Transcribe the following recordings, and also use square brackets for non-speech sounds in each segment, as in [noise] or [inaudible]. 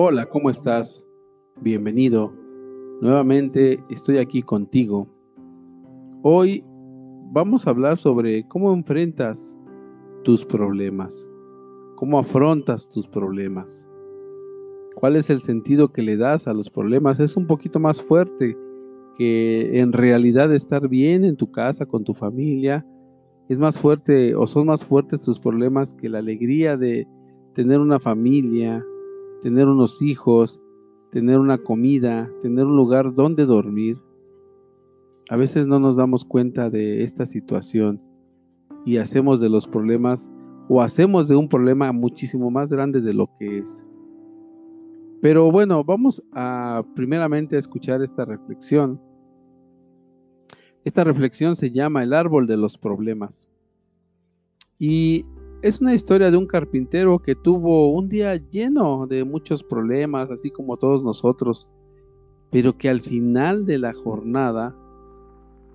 Hola, ¿cómo estás? Bienvenido. Nuevamente estoy aquí contigo. Hoy vamos a hablar sobre cómo enfrentas tus problemas, cómo afrontas tus problemas. ¿Cuál es el sentido que le das a los problemas? Es un poquito más fuerte que en realidad estar bien en tu casa, con tu familia. Es más fuerte o son más fuertes tus problemas que la alegría de tener una familia, tener unos hijos, tener una comida, tener un lugar donde dormir. A veces no nos damos cuenta de esta situación y hacemos de los problemas o hacemos de un problema muchísimo más grande de lo que es. Pero bueno, vamos a primeramente a escuchar esta reflexión. Esta reflexión se llama El árbol de los problemas. Y es una historia de un carpintero que tuvo un día lleno de muchos problemas, así como todos nosotros, pero que al final de la jornada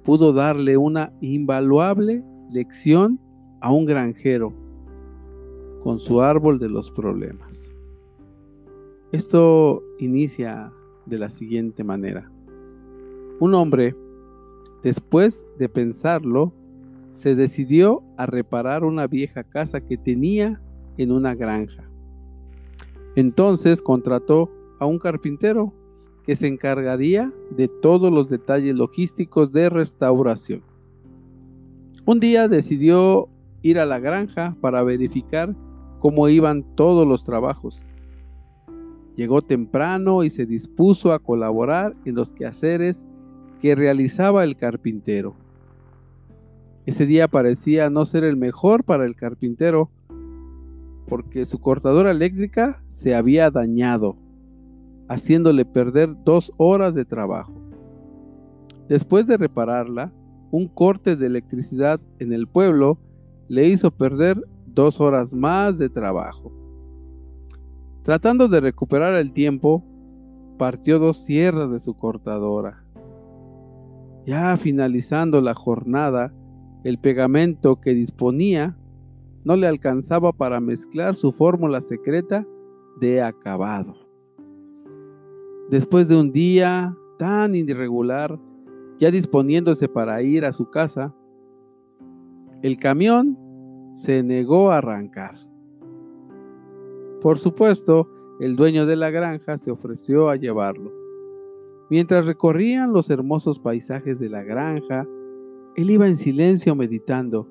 pudo darle una invaluable lección a un granjero con su árbol de los problemas. Esto inicia de la siguiente manera. Un hombre, después de pensarlo, se decidió a reparar una vieja casa que tenía en una granja. Entonces contrató a un carpintero que se encargaría de todos los detalles logísticos de restauración. Un día decidió ir a la granja para verificar cómo iban todos los trabajos. Llegó temprano y se dispuso a colaborar en los quehaceres que realizaba el carpintero. Ese día parecía no ser el mejor para el carpintero porque su cortadora eléctrica se había dañado, haciéndole perder dos horas de trabajo. Después de repararla, un corte de electricidad en el pueblo le hizo perder dos horas más de trabajo. Tratando de recuperar el tiempo, partió dos sierras de su cortadora. Ya finalizando la jornada, el pegamento que disponía no le alcanzaba para mezclar su fórmula secreta de acabado. Después de un día tan irregular, ya disponiéndose para ir a su casa, el camión se negó a arrancar. Por supuesto, el dueño de la granja se ofreció a llevarlo. Mientras recorrían los hermosos paisajes de la granja, él iba en silencio meditando.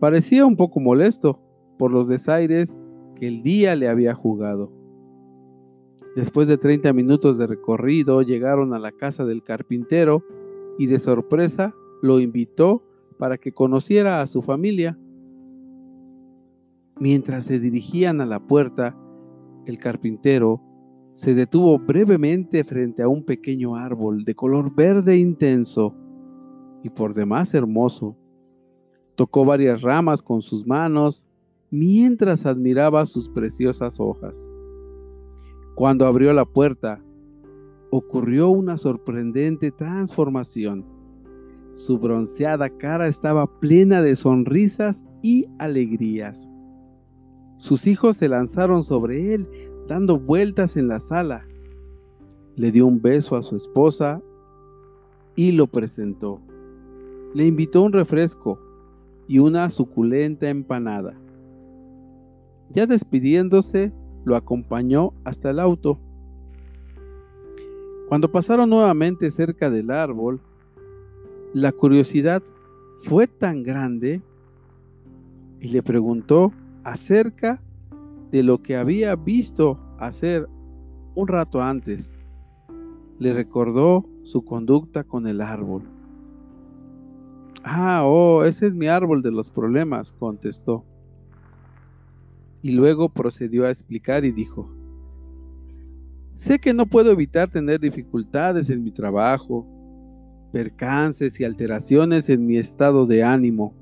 Parecía un poco molesto por los desaires que el día le había jugado. Después de 30 minutos de recorrido llegaron a la casa del carpintero y de sorpresa lo invitó para que conociera a su familia. Mientras se dirigían a la puerta, el carpintero se detuvo brevemente frente a un pequeño árbol de color verde intenso y por demás hermoso. Tocó varias ramas con sus manos mientras admiraba sus preciosas hojas. Cuando abrió la puerta, ocurrió una sorprendente transformación. Su bronceada cara estaba plena de sonrisas y alegrías. Sus hijos se lanzaron sobre él, dando vueltas en la sala. Le dio un beso a su esposa y lo presentó le invitó un refresco y una suculenta empanada. Ya despidiéndose, lo acompañó hasta el auto. Cuando pasaron nuevamente cerca del árbol, la curiosidad fue tan grande y le preguntó acerca de lo que había visto hacer un rato antes. Le recordó su conducta con el árbol. Ah, oh, ese es mi árbol de los problemas, contestó. Y luego procedió a explicar y dijo, sé que no puedo evitar tener dificultades en mi trabajo, percances y alteraciones en mi estado de ánimo,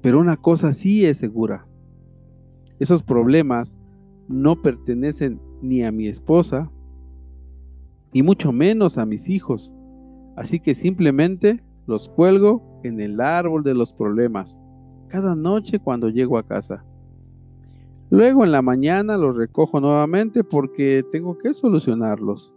pero una cosa sí es segura, esos problemas no pertenecen ni a mi esposa, ni mucho menos a mis hijos, así que simplemente los cuelgo en el árbol de los problemas cada noche cuando llego a casa. Luego en la mañana los recojo nuevamente porque tengo que solucionarlos.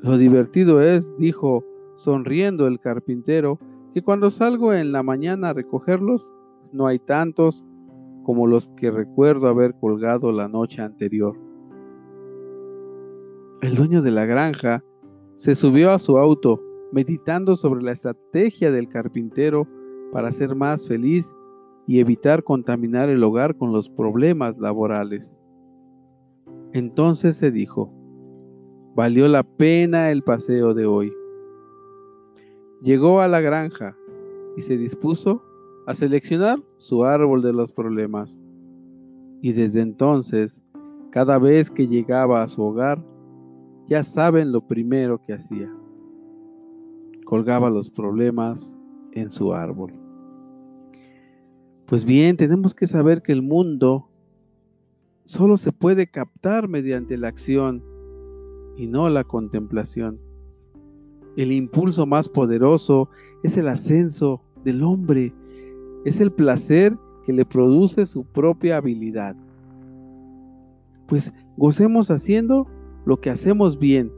Lo divertido es, dijo sonriendo el carpintero, que cuando salgo en la mañana a recogerlos, no hay tantos como los que recuerdo haber colgado la noche anterior. El dueño de la granja se subió a su auto, meditando sobre la estrategia del carpintero para ser más feliz y evitar contaminar el hogar con los problemas laborales. Entonces se dijo, valió la pena el paseo de hoy. Llegó a la granja y se dispuso a seleccionar su árbol de los problemas. Y desde entonces, cada vez que llegaba a su hogar, ya saben lo primero que hacía. Colgaba los problemas en su árbol. Pues bien, tenemos que saber que el mundo solo se puede captar mediante la acción y no la contemplación. El impulso más poderoso es el ascenso del hombre, es el placer que le produce su propia habilidad. Pues gocemos haciendo lo que hacemos bien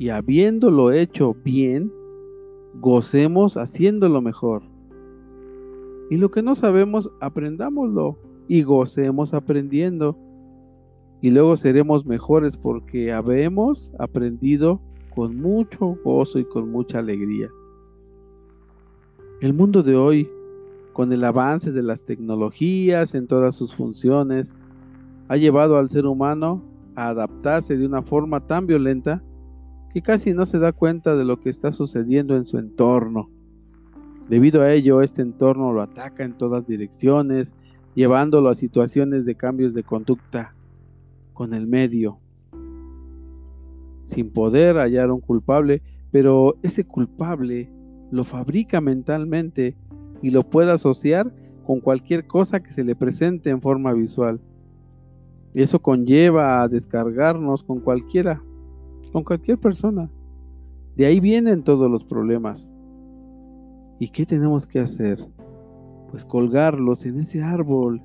y habiéndolo hecho bien, gocemos haciéndolo mejor. Y lo que no sabemos, aprendámoslo y gocemos aprendiendo. Y luego seremos mejores porque habemos aprendido con mucho gozo y con mucha alegría. El mundo de hoy, con el avance de las tecnologías en todas sus funciones, ha llevado al ser humano a adaptarse de una forma tan violenta que casi no se da cuenta de lo que está sucediendo en su entorno. Debido a ello, este entorno lo ataca en todas direcciones, llevándolo a situaciones de cambios de conducta con el medio, sin poder hallar un culpable, pero ese culpable lo fabrica mentalmente y lo puede asociar con cualquier cosa que se le presente en forma visual. Eso conlleva a descargarnos con cualquiera, con cualquier persona. De ahí vienen todos los problemas. ¿Y qué tenemos que hacer? Pues colgarlos en ese árbol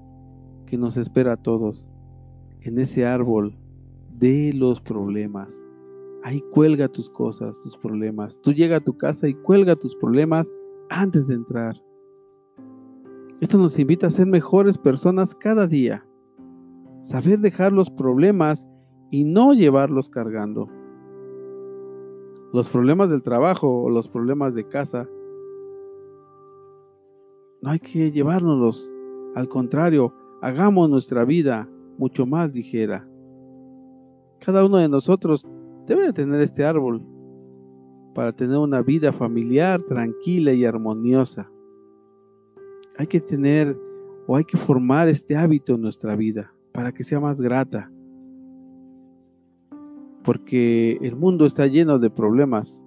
que nos espera a todos, en ese árbol de los problemas. Ahí cuelga tus cosas, tus problemas. Tú llega a tu casa y cuelga tus problemas antes de entrar. Esto nos invita a ser mejores personas cada día. Saber dejar los problemas y no llevarlos cargando. Los problemas del trabajo o los problemas de casa, no hay que llevárnoslos. Al contrario, hagamos nuestra vida mucho más ligera. Cada uno de nosotros debe tener este árbol para tener una vida familiar tranquila y armoniosa. Hay que tener o hay que formar este hábito en nuestra vida para que sea más grata. Porque el mundo está lleno de problemas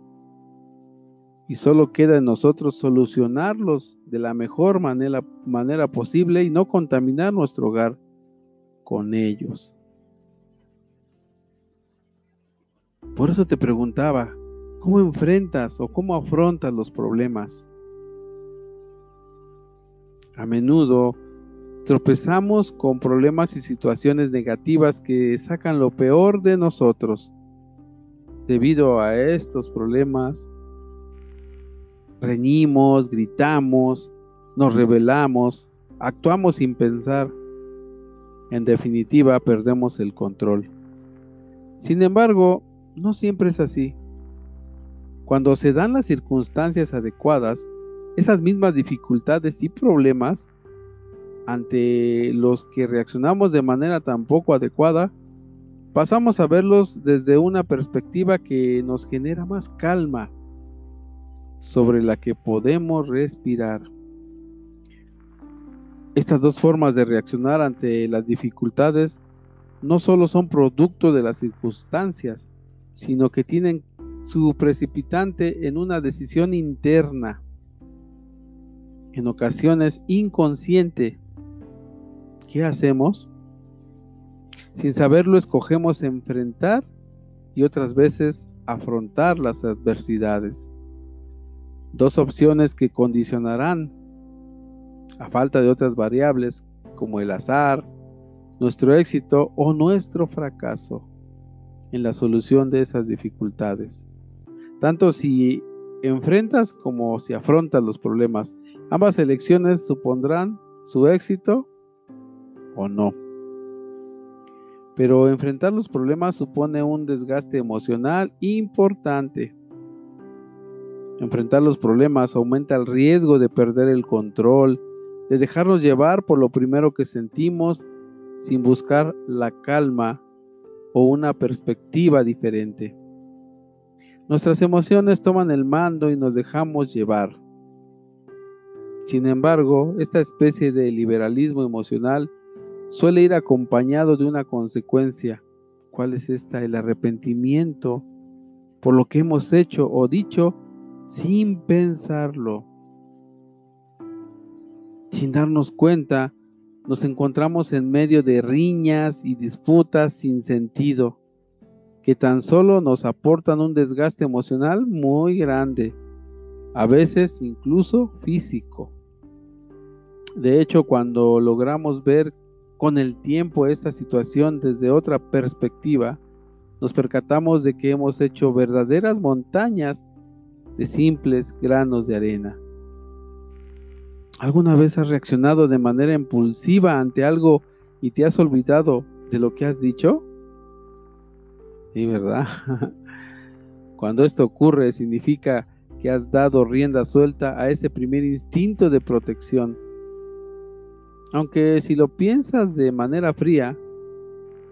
y solo queda en nosotros solucionarlos de la mejor manera, manera posible y no contaminar nuestro hogar con ellos. Por eso te preguntaba, ¿cómo enfrentas o cómo afrontas los problemas? A menudo tropezamos con problemas y situaciones negativas que sacan lo peor de nosotros. Debido a estos problemas, reñimos, gritamos, nos rebelamos, actuamos sin pensar. En definitiva, perdemos el control. Sin embargo, no siempre es así. Cuando se dan las circunstancias adecuadas, esas mismas dificultades y problemas ante los que reaccionamos de manera tan poco adecuada, pasamos a verlos desde una perspectiva que nos genera más calma, sobre la que podemos respirar. Estas dos formas de reaccionar ante las dificultades no solo son producto de las circunstancias, sino que tienen su precipitante en una decisión interna, en ocasiones inconsciente. ¿Qué hacemos? Sin saberlo escogemos enfrentar y otras veces afrontar las adversidades. Dos opciones que condicionarán, a falta de otras variables como el azar, nuestro éxito o nuestro fracaso en la solución de esas dificultades. Tanto si enfrentas como si afrontas los problemas, ambas elecciones supondrán su éxito o no. Pero enfrentar los problemas supone un desgaste emocional importante. Enfrentar los problemas aumenta el riesgo de perder el control, de dejarnos llevar por lo primero que sentimos sin buscar la calma o una perspectiva diferente. Nuestras emociones toman el mando y nos dejamos llevar. Sin embargo, esta especie de liberalismo emocional suele ir acompañado de una consecuencia. ¿Cuál es esta? El arrepentimiento por lo que hemos hecho o dicho sin pensarlo. Sin darnos cuenta, nos encontramos en medio de riñas y disputas sin sentido, que tan solo nos aportan un desgaste emocional muy grande, a veces incluso físico. De hecho, cuando logramos ver con el tiempo esta situación desde otra perspectiva, nos percatamos de que hemos hecho verdaderas montañas de simples granos de arena. ¿Alguna vez has reaccionado de manera impulsiva ante algo y te has olvidado de lo que has dicho? Sí, ¿verdad? [laughs] Cuando esto ocurre significa que has dado rienda suelta a ese primer instinto de protección. Aunque si lo piensas de manera fría,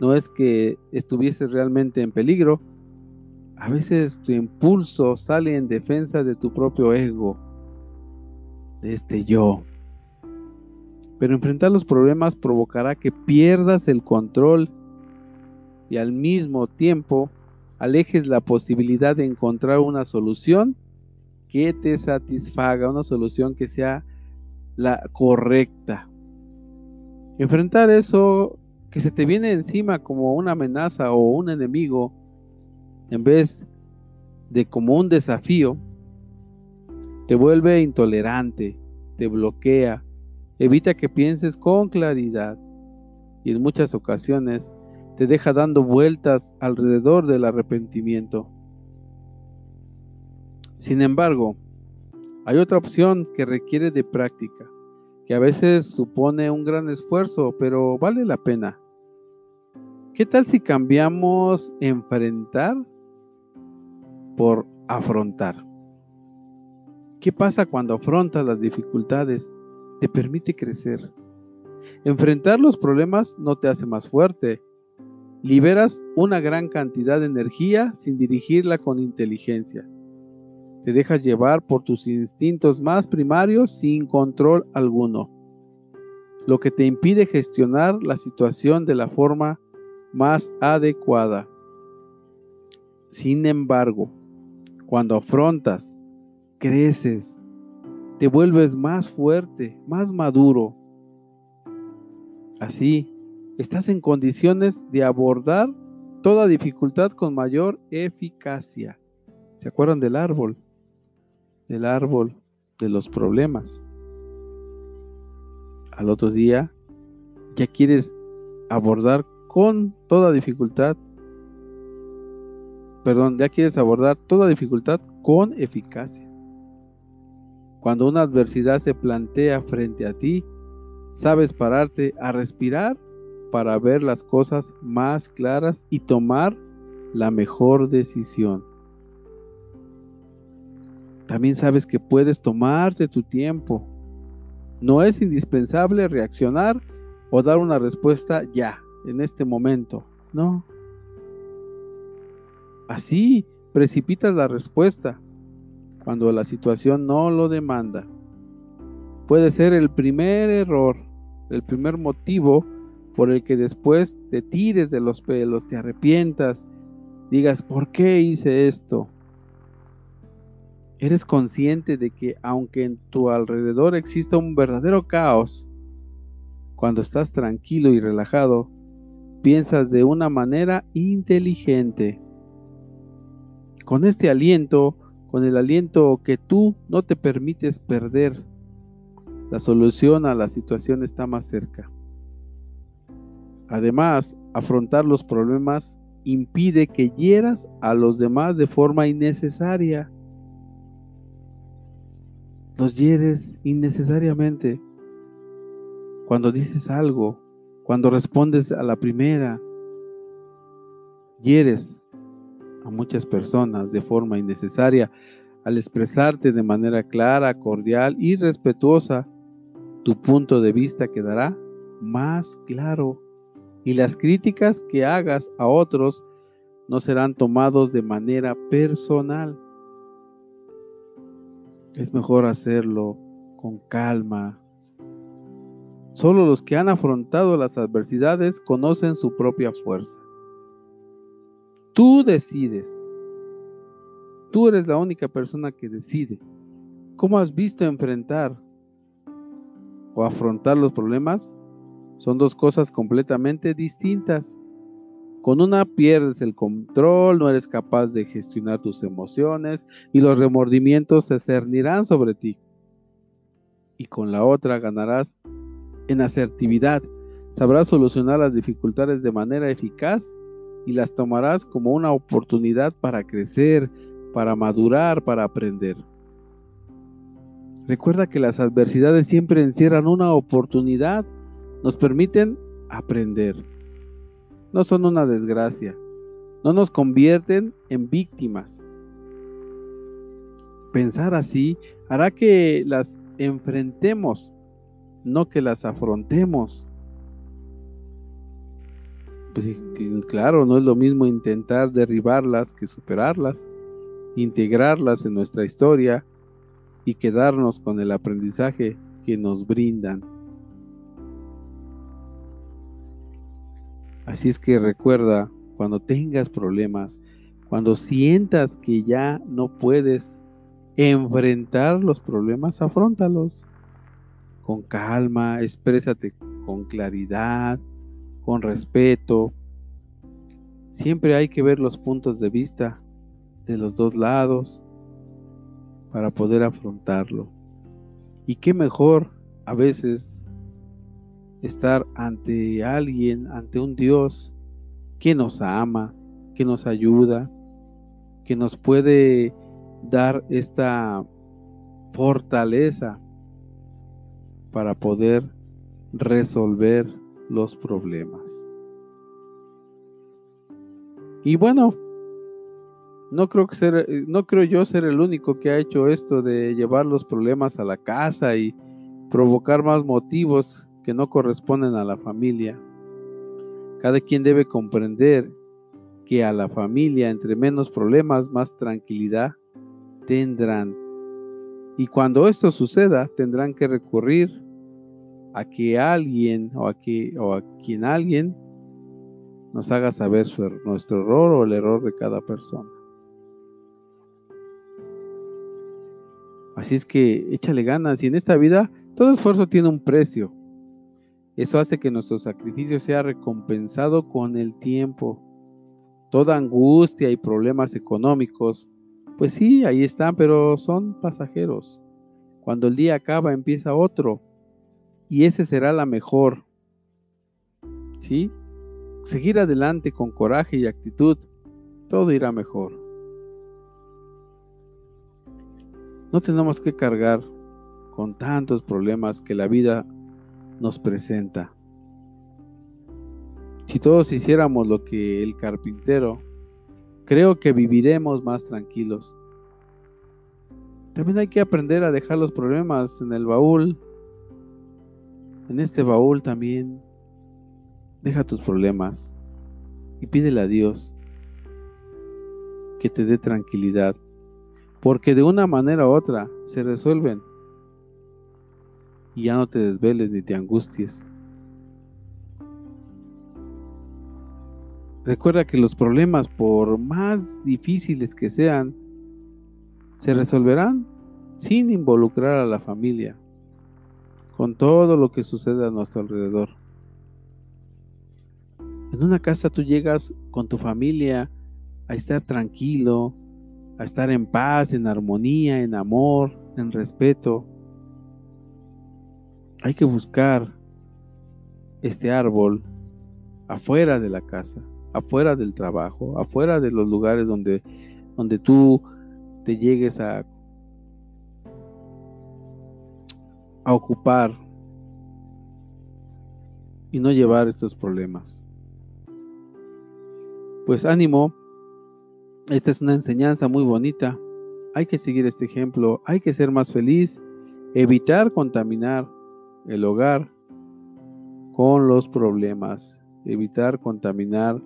no es que estuvieses realmente en peligro, a veces tu impulso sale en defensa de tu propio ego de este yo. Pero enfrentar los problemas provocará que pierdas el control y al mismo tiempo alejes la posibilidad de encontrar una solución que te satisfaga, una solución que sea la correcta. Enfrentar eso que se te viene encima como una amenaza o un enemigo, en vez de como un desafío, te vuelve intolerante, te bloquea, evita que pienses con claridad y en muchas ocasiones te deja dando vueltas alrededor del arrepentimiento. Sin embargo, hay otra opción que requiere de práctica, que a veces supone un gran esfuerzo, pero vale la pena. ¿Qué tal si cambiamos enfrentar por afrontar? ¿Qué pasa cuando afrontas las dificultades? Te permite crecer. Enfrentar los problemas no te hace más fuerte. Liberas una gran cantidad de energía sin dirigirla con inteligencia. Te dejas llevar por tus instintos más primarios sin control alguno, lo que te impide gestionar la situación de la forma más adecuada. Sin embargo, cuando afrontas creces, te vuelves más fuerte, más maduro. Así, estás en condiciones de abordar toda dificultad con mayor eficacia. ¿Se acuerdan del árbol? Del árbol de los problemas. Al otro día, ya quieres abordar con toda dificultad, perdón, ya quieres abordar toda dificultad con eficacia. Cuando una adversidad se plantea frente a ti, sabes pararte a respirar para ver las cosas más claras y tomar la mejor decisión. También sabes que puedes tomarte tu tiempo. No es indispensable reaccionar o dar una respuesta ya, en este momento. No. Así precipitas la respuesta cuando la situación no lo demanda. Puede ser el primer error, el primer motivo por el que después te tires de los pelos, te arrepientas, digas, ¿por qué hice esto? Eres consciente de que aunque en tu alrededor exista un verdadero caos, cuando estás tranquilo y relajado, piensas de una manera inteligente. Con este aliento, con el aliento que tú no te permites perder. La solución a la situación está más cerca. Además, afrontar los problemas impide que hieras a los demás de forma innecesaria. Los hieres innecesariamente. Cuando dices algo, cuando respondes a la primera, hieres a muchas personas de forma innecesaria al expresarte de manera clara, cordial y respetuosa. Tu punto de vista quedará más claro y las críticas que hagas a otros no serán tomados de manera personal. Es mejor hacerlo con calma. Solo los que han afrontado las adversidades conocen su propia fuerza. Tú decides. Tú eres la única persona que decide. ¿Cómo has visto enfrentar o afrontar los problemas? Son dos cosas completamente distintas. Con una pierdes el control, no eres capaz de gestionar tus emociones y los remordimientos se cernirán sobre ti. Y con la otra ganarás en asertividad, sabrás solucionar las dificultades de manera eficaz y las tomarás como una oportunidad para crecer, para madurar, para aprender. Recuerda que las adversidades siempre encierran una oportunidad nos permiten aprender. No son una desgracia. No nos convierten en víctimas. Pensar así hará que las enfrentemos, no que las afrontemos. Pues, claro, no es lo mismo intentar derribarlas que superarlas, integrarlas en nuestra historia y quedarnos con el aprendizaje que nos brindan. Así es que recuerda, cuando tengas problemas, cuando sientas que ya no puedes enfrentar los problemas, afrontalos con calma, exprésate con claridad, con respeto. Siempre hay que ver los puntos de vista de los dos lados para poder afrontarlo. Y qué mejor a veces estar ante alguien, ante un Dios que nos ama, que nos ayuda, que nos puede dar esta fortaleza para poder resolver los problemas. Y bueno, no creo que ser, no creo yo ser el único que ha hecho esto de llevar los problemas a la casa y provocar más motivos que no corresponden a la familia. Cada quien debe comprender que a la familia, entre menos problemas, más tranquilidad tendrán. Y cuando esto suceda, tendrán que recurrir a que alguien o a, que, o a quien alguien nos haga saber er, nuestro error o el error de cada persona. Así es que échale ganas y en esta vida todo esfuerzo tiene un precio. Eso hace que nuestro sacrificio sea recompensado con el tiempo. Toda angustia y problemas económicos, pues sí, ahí están, pero son pasajeros. Cuando el día acaba, empieza otro. Y ese será la mejor. ¿Sí? Seguir adelante con coraje y actitud, todo irá mejor. No tenemos que cargar con tantos problemas que la vida nos presenta. Si todos hiciéramos lo que el carpintero, creo que viviremos más tranquilos. También hay que aprender a dejar los problemas en el baúl. En este baúl también deja tus problemas y pídele a Dios que te dé tranquilidad, porque de una manera u otra se resuelven y ya no te desveles ni te angusties. Recuerda que los problemas, por más difíciles que sean, se resolverán sin involucrar a la familia, con todo lo que sucede a nuestro alrededor. En una casa tú llegas con tu familia a estar tranquilo, a estar en paz, en armonía, en amor, en respeto. Hay que buscar este árbol afuera de la casa, afuera del trabajo, afuera de los lugares donde, donde tú te llegues a, a ocupar y no llevar estos problemas. Pues ánimo, esta es una enseñanza muy bonita. Hay que seguir este ejemplo, hay que ser más feliz, evitar contaminar el hogar con los problemas, evitar contaminar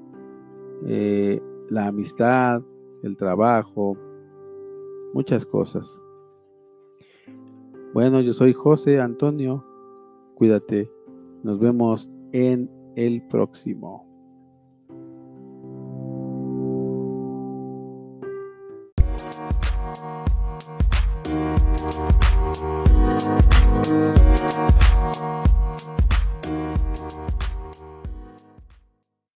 eh, la amistad, el trabajo, muchas cosas. Bueno, yo soy José Antonio, cuídate, nos vemos en el próximo.